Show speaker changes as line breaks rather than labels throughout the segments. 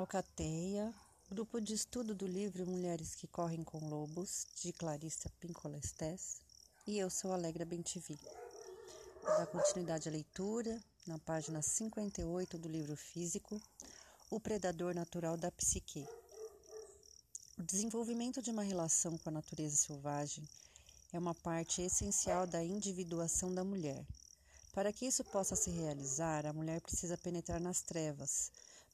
Alcateia, grupo de estudo do livro Mulheres que Correm com Lobos, de Clarissa Pincolestes, e eu sou Alegra Bentivi. Vou dar continuidade à leitura, na página 58 do livro físico, O Predador Natural da Psique. O desenvolvimento de uma relação com a natureza selvagem é uma parte essencial da individuação da mulher. Para que isso possa se realizar, a mulher precisa penetrar nas trevas,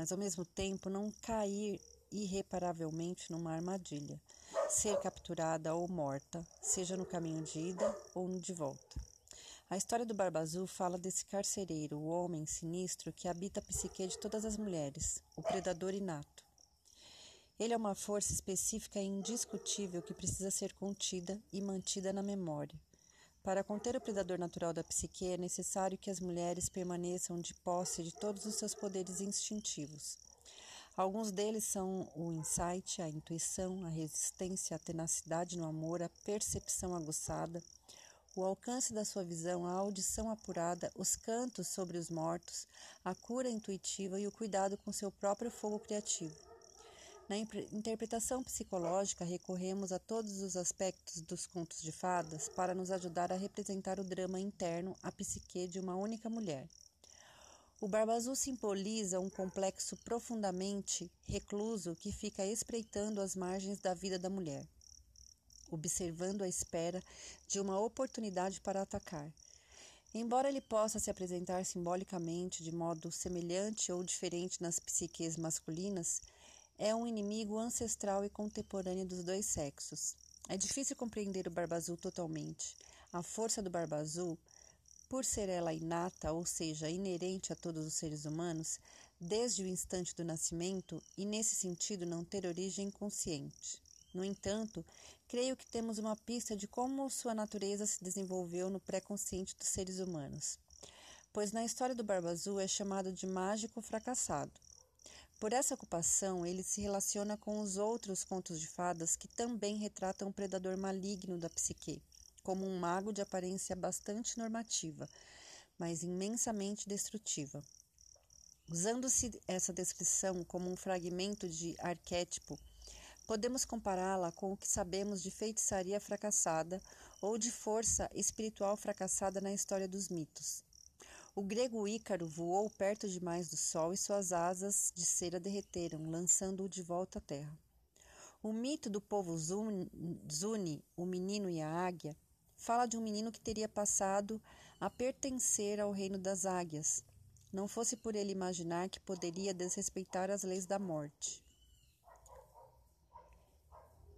mas ao mesmo tempo não cair irreparavelmente numa armadilha, ser capturada ou morta, seja no caminho de ida ou no de volta. A história do Barba Azul fala desse carcereiro, o homem sinistro que habita a psique de todas as mulheres, o predador inato. Ele é uma força específica e indiscutível que precisa ser contida e mantida na memória. Para conter o predador natural da psique, é necessário que as mulheres permaneçam de posse de todos os seus poderes instintivos. Alguns deles são o insight, a intuição, a resistência, a tenacidade no amor, a percepção aguçada, o alcance da sua visão, a audição apurada, os cantos sobre os mortos, a cura intuitiva e o cuidado com seu próprio fogo criativo. Na interpretação psicológica, recorremos a todos os aspectos dos contos de fadas para nos ajudar a representar o drama interno, a psique de uma única mulher. O Barba Azul simboliza um complexo profundamente recluso que fica espreitando as margens da vida da mulher, observando a espera de uma oportunidade para atacar. Embora ele possa se apresentar simbolicamente de modo semelhante ou diferente nas psiques masculinas, é um inimigo ancestral e contemporâneo dos dois sexos. É difícil compreender o Barba Azul totalmente. A força do Barba Azul, por ser ela inata, ou seja, inerente a todos os seres humanos, desde o instante do nascimento e, nesse sentido, não ter origem consciente. No entanto, creio que temos uma pista de como sua natureza se desenvolveu no pré-consciente dos seres humanos. Pois na história do Barba Azul é chamado de mágico fracassado. Por essa ocupação, ele se relaciona com os outros contos de fadas que também retratam o predador maligno da psique, como um mago de aparência bastante normativa, mas imensamente destrutiva. Usando-se essa descrição como um fragmento de arquétipo, podemos compará-la com o que sabemos de feitiçaria fracassada ou de força espiritual fracassada na história dos mitos. O grego Ícaro voou perto demais do sol e suas asas de cera derreteram, lançando-o de volta à terra. O mito do povo Zuni, o menino e a águia, fala de um menino que teria passado a pertencer ao reino das águias, não fosse por ele imaginar que poderia desrespeitar as leis da morte.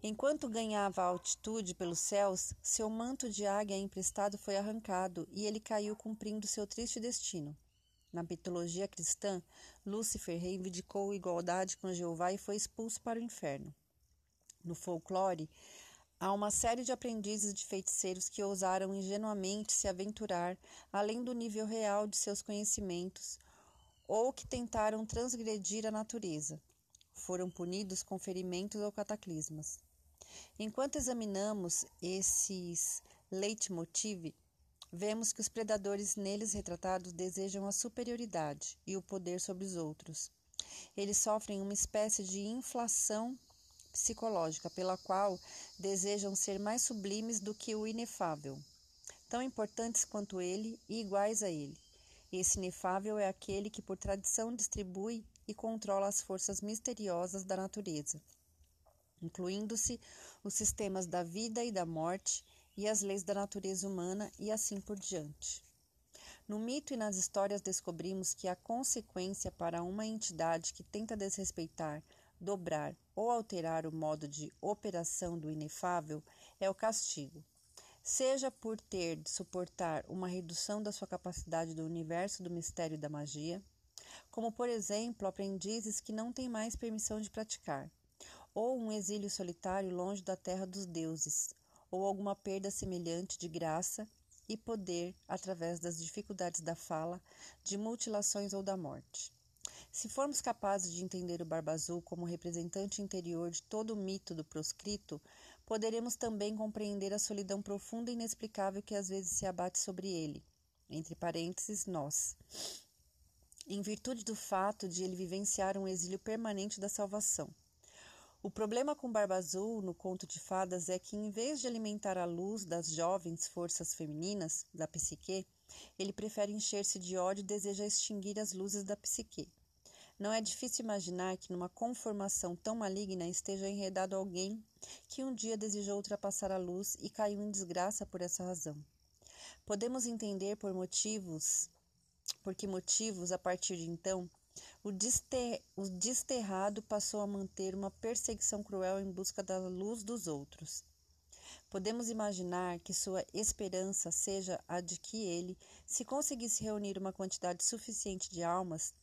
Enquanto ganhava altitude pelos céus, seu manto de águia emprestado foi arrancado e ele caiu cumprindo seu triste destino. Na mitologia cristã, Lúcifer reivindicou igualdade com Jeová e foi expulso para o inferno. No folclore, há uma série de aprendizes de feiticeiros que ousaram ingenuamente se aventurar além do nível real de seus conhecimentos ou que tentaram transgredir a natureza. Foram punidos com ferimentos ou cataclismas. Enquanto examinamos esses leitmotiv, vemos que os predadores neles retratados desejam a superioridade e o poder sobre os outros. Eles sofrem uma espécie de inflação psicológica, pela qual desejam ser mais sublimes do que o inefável, tão importantes quanto ele e iguais a ele. Esse inefável é aquele que, por tradição, distribui e controla as forças misteriosas da natureza incluindo-se os sistemas da vida e da morte e as leis da natureza humana e assim por diante. No mito e nas histórias descobrimos que a consequência para uma entidade que tenta desrespeitar, dobrar ou alterar o modo de operação do inefável é o castigo. Seja por ter de suportar uma redução da sua capacidade do universo do mistério e da magia, como por exemplo aprendizes que não têm mais permissão de praticar, ou um exílio solitário longe da terra dos deuses, ou alguma perda semelhante de graça e poder através das dificuldades da fala, de mutilações ou da morte. Se formos capazes de entender o Barba Azul como representante interior de todo o mito do proscrito, poderemos também compreender a solidão profunda e inexplicável que às vezes se abate sobre ele, entre parênteses, nós. em virtude do fato de ele vivenciar um exílio permanente da salvação. O problema com Barba Azul no conto de fadas é que, em vez de alimentar a luz das jovens forças femininas da psique, ele prefere encher-se de ódio e deseja extinguir as luzes da psique. Não é difícil imaginar que numa conformação tão maligna esteja enredado alguém que um dia desejou ultrapassar a luz e caiu em desgraça por essa razão. Podemos entender por motivos, por que motivos, a partir de então, o, dester, o desterrado passou a manter uma perseguição cruel em busca da luz dos outros. Podemos imaginar que sua esperança seja a de que ele, se conseguisse reunir uma quantidade suficiente de almas,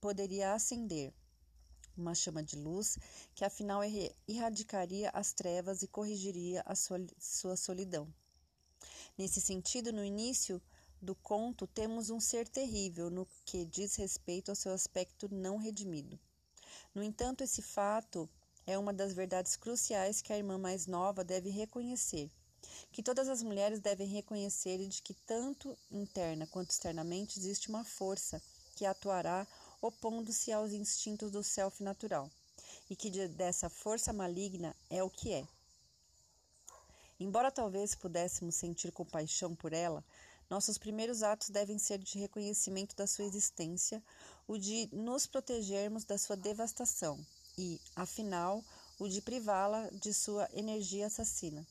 poderia acender uma chama de luz que afinal erradicaria as trevas e corrigiria a sua solidão. Nesse sentido, no início do conto, temos um ser terrível no que diz respeito ao seu aspecto não redimido. No entanto, esse fato é uma das verdades cruciais que a irmã mais nova deve reconhecer, que todas as mulheres devem reconhecer e de que tanto interna quanto externamente existe uma força que atuará opondo-se aos instintos do self natural, e que de, dessa força maligna é o que é. Embora talvez pudéssemos sentir compaixão por ela, nossos primeiros atos devem ser de reconhecimento da sua existência, o de nos protegermos da sua devastação e, afinal, o de privá-la de sua energia assassina.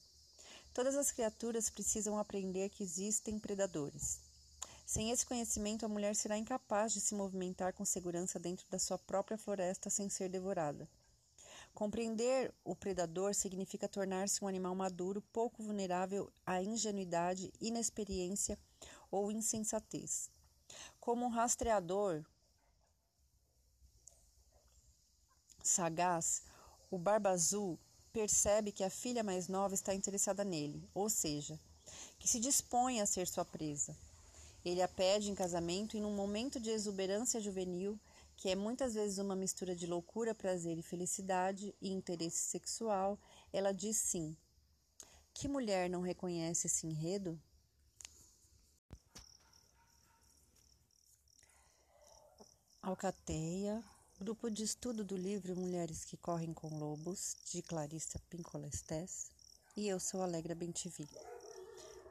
Todas as criaturas precisam aprender que existem predadores. Sem esse conhecimento, a mulher será incapaz de se movimentar com segurança dentro da sua própria floresta sem ser devorada. Compreender o predador significa tornar-se um animal maduro, pouco vulnerável à ingenuidade, inexperiência ou insensatez. Como um rastreador sagaz, o Barba Azul percebe que a filha mais nova está interessada nele, ou seja, que se dispõe a ser sua presa. Ele a pede em casamento e, num momento de exuberância juvenil, que é muitas vezes uma mistura de loucura, prazer e felicidade e interesse sexual, ela diz sim. Que mulher não reconhece esse enredo? Alcateia, grupo de estudo do livro Mulheres que Correm com Lobos, de Clarissa Pincolestes, e eu sou Alegra Bentivi.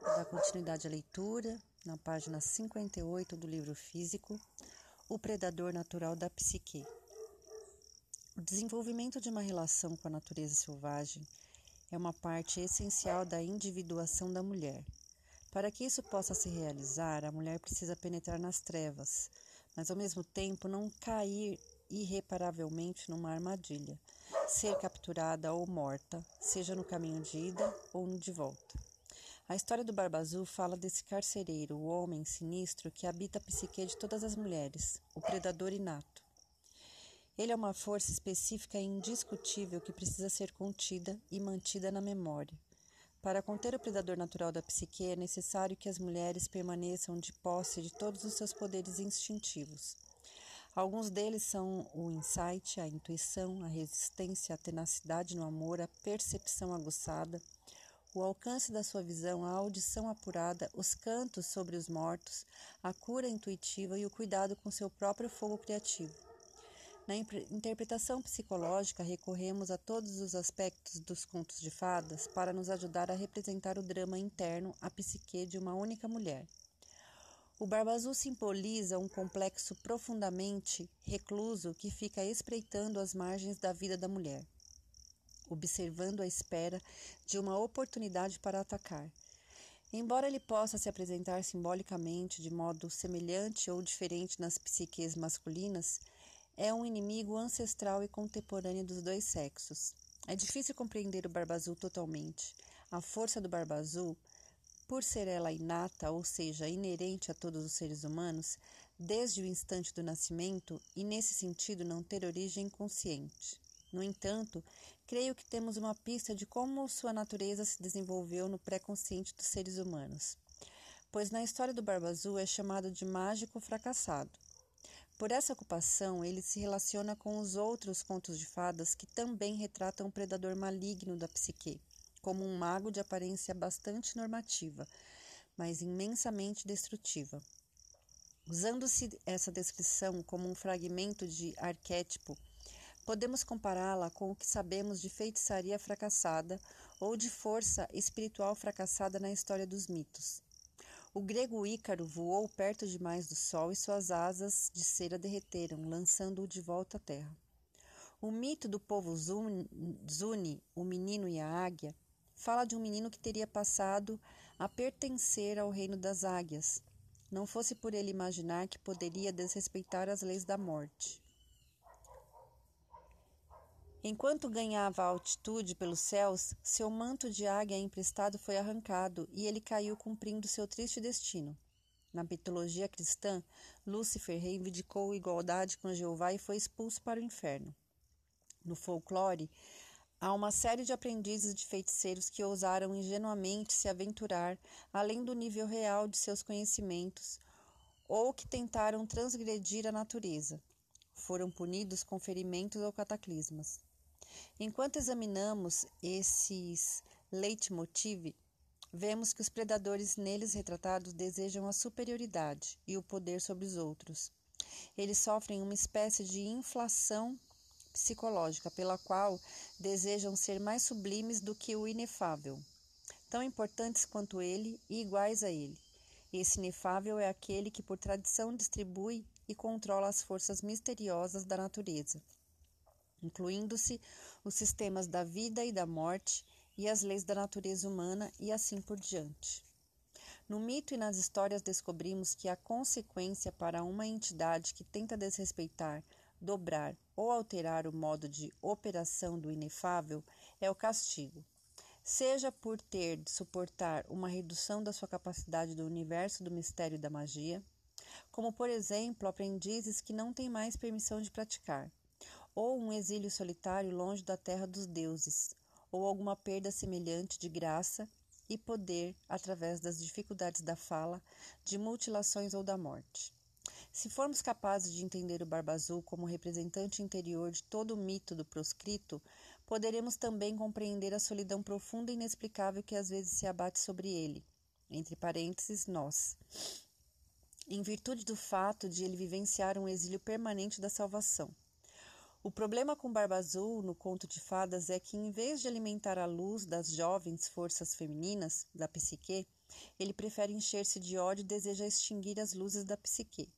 Vou dar continuidade à leitura na página 58 do livro físico, O Predador Natural da Psique. O desenvolvimento de uma relação com a natureza selvagem é uma parte essencial da individuação da mulher. Para que isso possa se realizar, a mulher precisa penetrar nas trevas, mas ao mesmo tempo não cair irreparavelmente numa armadilha, ser capturada ou morta, seja no caminho de ida ou no de volta. A história do Barba Azul fala desse carcereiro, o homem sinistro que habita a psique de todas as mulheres, o predador inato. Ele é uma força específica e indiscutível que precisa ser contida e mantida na memória. Para conter o predador natural da psique, é necessário que as mulheres permaneçam de posse de todos os seus poderes instintivos. Alguns deles são o insight, a intuição, a resistência, a tenacidade no amor, a percepção aguçada, o alcance da sua visão, a audição apurada, os cantos sobre os mortos, a cura intuitiva e o cuidado com seu próprio fogo criativo. Na interpretação psicológica, recorremos a todos os aspectos dos contos de fadas para nos ajudar a representar o drama interno, a psique de uma única mulher. O Barba Azul simboliza um complexo profundamente recluso que fica espreitando as margens da vida da mulher observando a espera de uma oportunidade para atacar. Embora ele possa se apresentar simbolicamente de modo semelhante ou diferente nas psiques masculinas, é um inimigo ancestral e contemporâneo dos dois sexos. É difícil compreender o Barba Azul totalmente. A força do Barba Azul, por ser ela inata, ou seja, inerente a todos os seres humanos, desde o instante do nascimento e, nesse sentido, não ter origem consciente. No entanto, creio que temos uma pista de como sua natureza se desenvolveu no pré-consciente dos seres humanos, pois na história do Barba Azul é chamado de mágico fracassado. Por essa ocupação, ele se relaciona com os outros contos de fadas que também retratam um predador maligno da psique, como um mago de aparência bastante normativa, mas imensamente destrutiva. Usando-se essa descrição como um fragmento de arquétipo, podemos compará-la com o que sabemos de feitiçaria fracassada ou de força espiritual fracassada na história dos mitos. O grego Ícaro voou perto demais do sol e suas asas de cera derreteram, lançando-o de volta à terra. O mito do povo Zuni, o menino e a águia, fala de um menino que teria passado a pertencer ao reino das águias, não fosse por ele imaginar que poderia desrespeitar as leis da morte. Enquanto ganhava altitude pelos céus, seu manto de águia emprestado foi arrancado e ele caiu cumprindo seu triste destino. Na mitologia cristã, Lúcifer reivindicou igualdade com Jeová e foi expulso para o inferno. No folclore, há uma série de aprendizes de feiticeiros que ousaram ingenuamente se aventurar além do nível real de seus conhecimentos ou que tentaram transgredir a natureza. Foram punidos com ferimentos ou cataclismas. Enquanto examinamos esses leitmotiv, vemos que os predadores neles retratados desejam a superioridade e o poder sobre os outros. Eles sofrem uma espécie de inflação psicológica pela qual desejam ser mais sublimes do que o inefável, tão importantes quanto ele e iguais a ele. Esse inefável é aquele que por tradição distribui e controla as forças misteriosas da natureza incluindo-se os sistemas da vida e da morte e as leis da natureza humana e assim por diante. No mito e nas histórias descobrimos que a consequência para uma entidade que tenta desrespeitar, dobrar ou alterar o modo de operação do inefável é o castigo. Seja por ter de suportar uma redução da sua capacidade do universo do mistério da magia, como por exemplo aprendizes que não têm mais permissão de praticar, ou um exílio solitário longe da terra dos deuses, ou alguma perda semelhante de graça e poder através das dificuldades da fala, de mutilações ou da morte. Se formos capazes de entender o Barba Azul como representante interior de todo o mito do proscrito, poderemos também compreender a solidão profunda e inexplicável que às vezes se abate sobre ele, entre parênteses, nós. Em virtude do fato de ele vivenciar um exílio permanente da salvação. O problema com Barba Azul no conto de fadas é que, em vez de alimentar a luz das jovens forças femininas da psique, ele prefere encher-se de ódio e deseja extinguir as luzes da psique.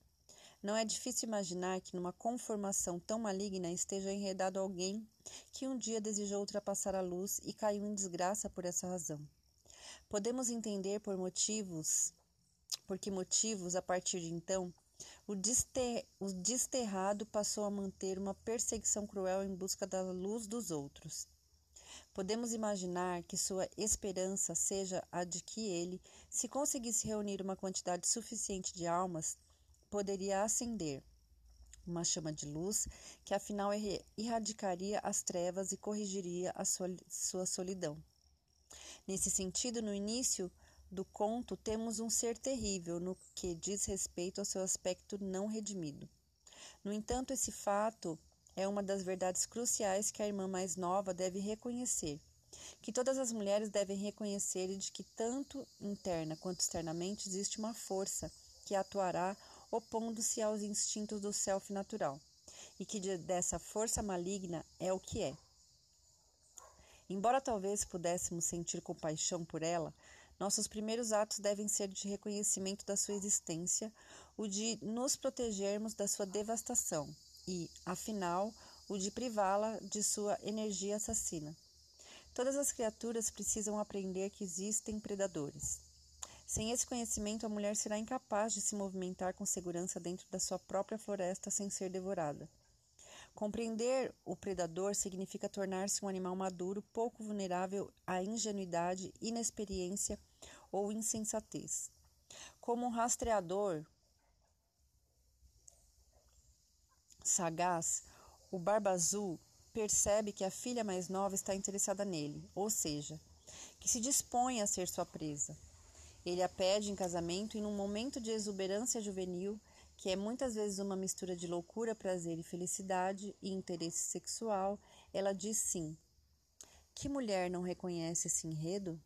Não é difícil imaginar que numa conformação tão maligna esteja enredado alguém que um dia desejou ultrapassar a luz e caiu em desgraça por essa razão. Podemos entender por motivos, por que motivos, a partir de então, o, dester, o desterrado passou a manter uma perseguição cruel em busca da luz dos outros. Podemos imaginar que sua esperança seja a de que ele, se conseguisse reunir uma quantidade suficiente de almas, poderia acender uma chama de luz que afinal erradicaria as trevas e corrigiria a sua solidão. Nesse sentido, no início, do conto temos um ser terrível no que diz respeito ao seu aspecto não redimido. No entanto, esse fato é uma das verdades cruciais que a irmã mais nova deve reconhecer, que todas as mulheres devem reconhecer e de que tanto interna quanto externamente existe uma força que atuará opondo-se aos instintos do self natural, e que dessa força maligna é o que é. Embora talvez pudéssemos sentir compaixão por ela, nossos primeiros atos devem ser de reconhecimento da sua existência, o de nos protegermos da sua devastação e, afinal, o de privá-la de sua energia assassina. Todas as criaturas precisam aprender que existem predadores. Sem esse conhecimento, a mulher será incapaz de se movimentar com segurança dentro da sua própria floresta sem ser devorada. Compreender o predador significa tornar-se um animal maduro, pouco vulnerável à ingenuidade, inexperiência ou insensatez. Como um rastreador sagaz, o Barba Azul percebe que a filha mais nova está interessada nele, ou seja, que se dispõe a ser sua presa. Ele a pede em casamento e, num momento de exuberância juvenil, que é muitas vezes uma mistura de loucura, prazer e felicidade e interesse sexual, ela diz sim. Que mulher não reconhece esse enredo?